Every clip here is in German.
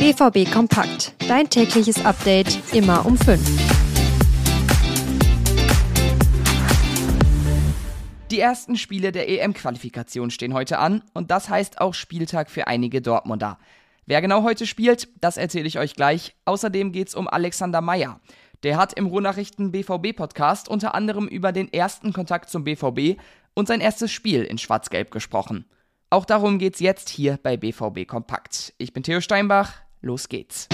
BVB Kompakt. Dein tägliches Update immer um 5. Die ersten Spiele der EM-Qualifikation stehen heute an und das heißt auch Spieltag für einige Dortmunder. Wer genau heute spielt, das erzähle ich euch gleich. Außerdem geht es um Alexander Meyer. Der hat im Ruhrnachrichten BVB-Podcast unter anderem über den ersten Kontakt zum BVB und sein erstes Spiel in Schwarz-Gelb gesprochen. Auch darum geht's jetzt hier bei BVB Kompakt. Ich bin Theo Steinbach, los geht's.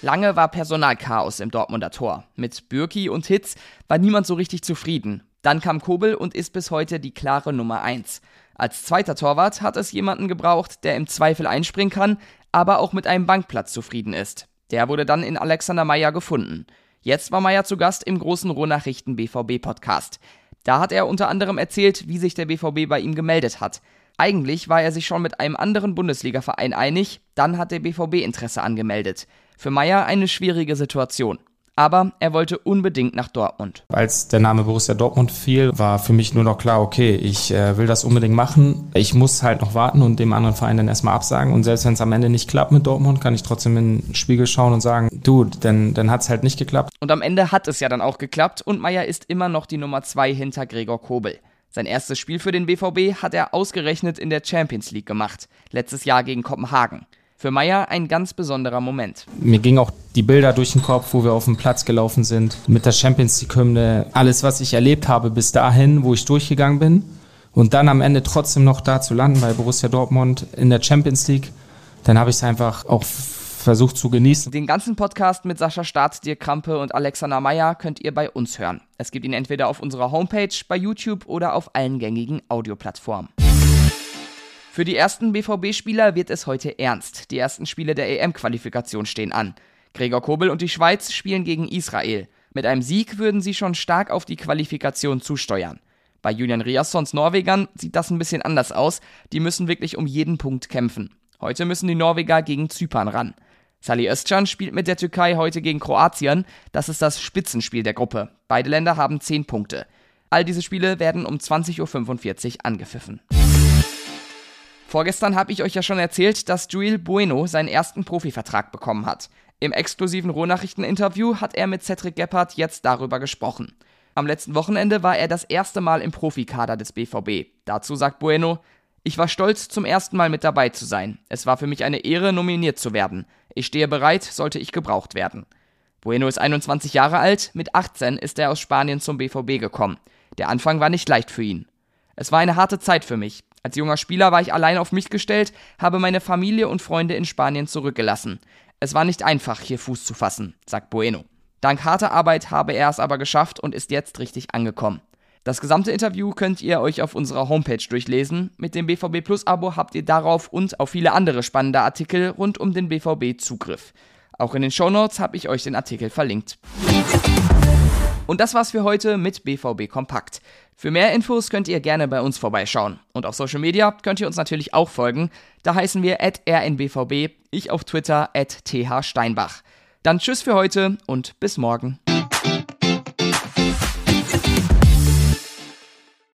Lange war Personalchaos im Dortmunder Tor. Mit Bürki und Hitz war niemand so richtig zufrieden. Dann kam Kobel und ist bis heute die klare Nummer 1. Als zweiter Torwart hat es jemanden gebraucht, der im Zweifel einspringen kann, aber auch mit einem Bankplatz zufrieden ist. Der wurde dann in Alexander Meyer gefunden. Jetzt war Meyer zu Gast im großen Rohnachrichten BVB Podcast. Da hat er unter anderem erzählt, wie sich der BVB bei ihm gemeldet hat. Eigentlich war er sich schon mit einem anderen Bundesligaverein einig, dann hat der BVB Interesse angemeldet. Für Meyer eine schwierige Situation aber er wollte unbedingt nach Dortmund. Als der Name Borussia Dortmund fiel, war für mich nur noch klar, okay, ich äh, will das unbedingt machen. Ich muss halt noch warten und dem anderen Verein dann erstmal absagen. Und selbst wenn es am Ende nicht klappt mit Dortmund, kann ich trotzdem in den Spiegel schauen und sagen, du, dann, dann hat es halt nicht geklappt. Und am Ende hat es ja dann auch geklappt und Meier ist immer noch die Nummer zwei hinter Gregor Kobel. Sein erstes Spiel für den BVB hat er ausgerechnet in der Champions League gemacht, letztes Jahr gegen Kopenhagen. Für Meier ein ganz besonderer Moment. Mir gingen auch die Bilder durch den Kopf, wo wir auf dem Platz gelaufen sind, mit der Champions League-Hymne. Alles, was ich erlebt habe bis dahin, wo ich durchgegangen bin. Und dann am Ende trotzdem noch da zu landen bei Borussia Dortmund in der Champions League, dann habe ich es einfach auch versucht zu genießen. Den ganzen Podcast mit Sascha Staat, Dirk Krampe und Alexander Meyer könnt ihr bei uns hören. Es gibt ihn entweder auf unserer Homepage, bei YouTube oder auf allen gängigen Audioplattformen. Für die ersten BVB-Spieler wird es heute ernst. Die ersten Spiele der EM-Qualifikation stehen an. Gregor Kobel und die Schweiz spielen gegen Israel. Mit einem Sieg würden sie schon stark auf die Qualifikation zusteuern. Bei Julian Riassons Norwegern sieht das ein bisschen anders aus. Die müssen wirklich um jeden Punkt kämpfen. Heute müssen die Norweger gegen Zypern ran. Salih Özcan spielt mit der Türkei heute gegen Kroatien. Das ist das Spitzenspiel der Gruppe. Beide Länder haben 10 Punkte. All diese Spiele werden um 20.45 Uhr angepfiffen. Vorgestern habe ich euch ja schon erzählt, dass Joel Bueno seinen ersten Profivertrag bekommen hat. Im exklusiven Rohnachrichten-Interview hat er mit Cedric Gebhardt jetzt darüber gesprochen. Am letzten Wochenende war er das erste Mal im Profikader des BVB. Dazu sagt Bueno, ich war stolz, zum ersten Mal mit dabei zu sein. Es war für mich eine Ehre, nominiert zu werden. Ich stehe bereit, sollte ich gebraucht werden. Bueno ist 21 Jahre alt, mit 18 ist er aus Spanien zum BVB gekommen. Der Anfang war nicht leicht für ihn. Es war eine harte Zeit für mich. Als junger Spieler war ich allein auf mich gestellt, habe meine Familie und Freunde in Spanien zurückgelassen. Es war nicht einfach, hier Fuß zu fassen, sagt Bueno. Dank harter Arbeit habe er es aber geschafft und ist jetzt richtig angekommen. Das gesamte Interview könnt ihr euch auf unserer Homepage durchlesen. Mit dem BVB Plus Abo habt ihr darauf und auf viele andere spannende Artikel rund um den BVB Zugriff. Auch in den Shownotes habe ich euch den Artikel verlinkt. Und das war's für heute mit BVB Kompakt. Für mehr Infos könnt ihr gerne bei uns vorbeischauen. Und auf Social Media könnt ihr uns natürlich auch folgen. Da heißen wir rnbvb, ich auf Twitter thsteinbach. Dann tschüss für heute und bis morgen.